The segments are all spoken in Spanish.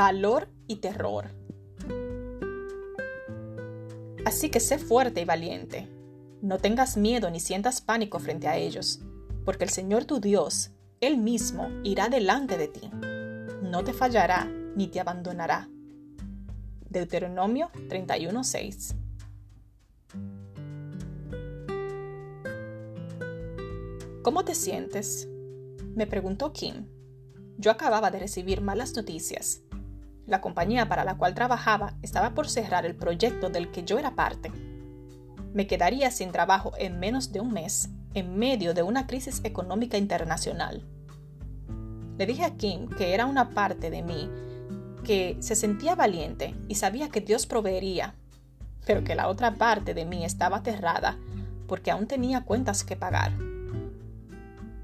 valor y terror. Así que sé fuerte y valiente. No tengas miedo ni sientas pánico frente a ellos, porque el Señor tu Dios, Él mismo, irá delante de ti. No te fallará ni te abandonará. Deuteronomio 31:6 ¿Cómo te sientes? Me preguntó Kim. Yo acababa de recibir malas noticias. La compañía para la cual trabajaba estaba por cerrar el proyecto del que yo era parte. Me quedaría sin trabajo en menos de un mes, en medio de una crisis económica internacional. Le dije a Kim que era una parte de mí que se sentía valiente y sabía que Dios proveería, pero que la otra parte de mí estaba aterrada porque aún tenía cuentas que pagar.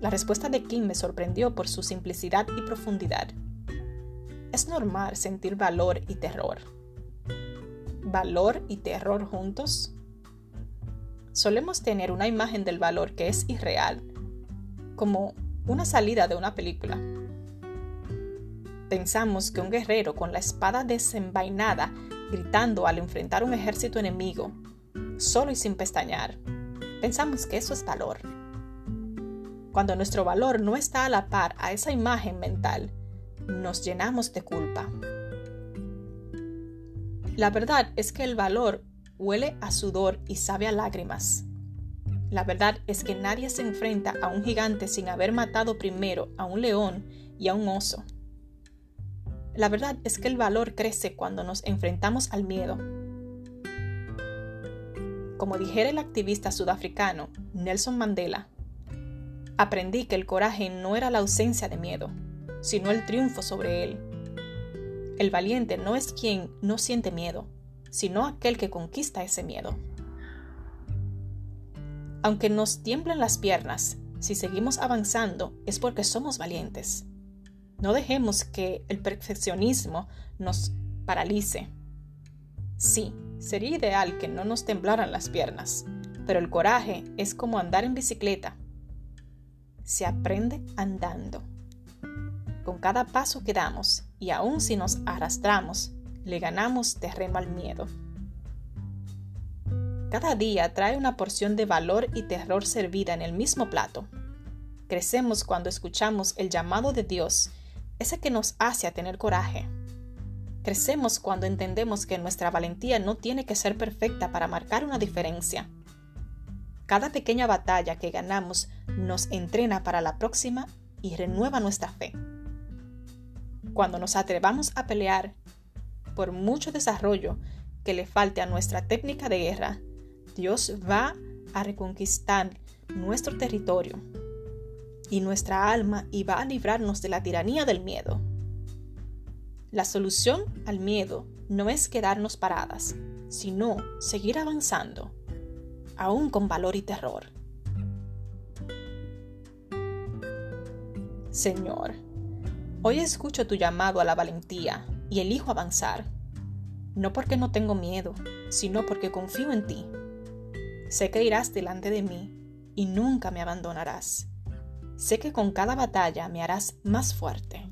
La respuesta de Kim me sorprendió por su simplicidad y profundidad. Es normal sentir valor y terror. ¿Valor y terror juntos? Solemos tener una imagen del valor que es irreal, como una salida de una película. Pensamos que un guerrero con la espada desenvainada, gritando al enfrentar un ejército enemigo, solo y sin pestañear, pensamos que eso es valor cuando nuestro valor no está a la par a esa imagen mental, nos llenamos de culpa. La verdad es que el valor huele a sudor y sabe a lágrimas. La verdad es que nadie se enfrenta a un gigante sin haber matado primero a un león y a un oso. La verdad es que el valor crece cuando nos enfrentamos al miedo. Como dijera el activista sudafricano Nelson Mandela, Aprendí que el coraje no era la ausencia de miedo, sino el triunfo sobre él. El valiente no es quien no siente miedo, sino aquel que conquista ese miedo. Aunque nos tiemblen las piernas, si seguimos avanzando es porque somos valientes. No dejemos que el perfeccionismo nos paralice. Sí, sería ideal que no nos temblaran las piernas, pero el coraje es como andar en bicicleta se aprende andando. Con cada paso que damos, y aun si nos arrastramos, le ganamos terreno al miedo. Cada día trae una porción de valor y terror servida en el mismo plato. Crecemos cuando escuchamos el llamado de Dios, ese que nos hace a tener coraje. Crecemos cuando entendemos que nuestra valentía no tiene que ser perfecta para marcar una diferencia. Cada pequeña batalla que ganamos nos entrena para la próxima y renueva nuestra fe. Cuando nos atrevamos a pelear, por mucho desarrollo que le falte a nuestra técnica de guerra, Dios va a reconquistar nuestro territorio y nuestra alma y va a librarnos de la tiranía del miedo. La solución al miedo no es quedarnos paradas, sino seguir avanzando aún con valor y terror. Señor, hoy escucho tu llamado a la valentía y elijo avanzar, no porque no tengo miedo, sino porque confío en ti. Sé que irás delante de mí y nunca me abandonarás. Sé que con cada batalla me harás más fuerte.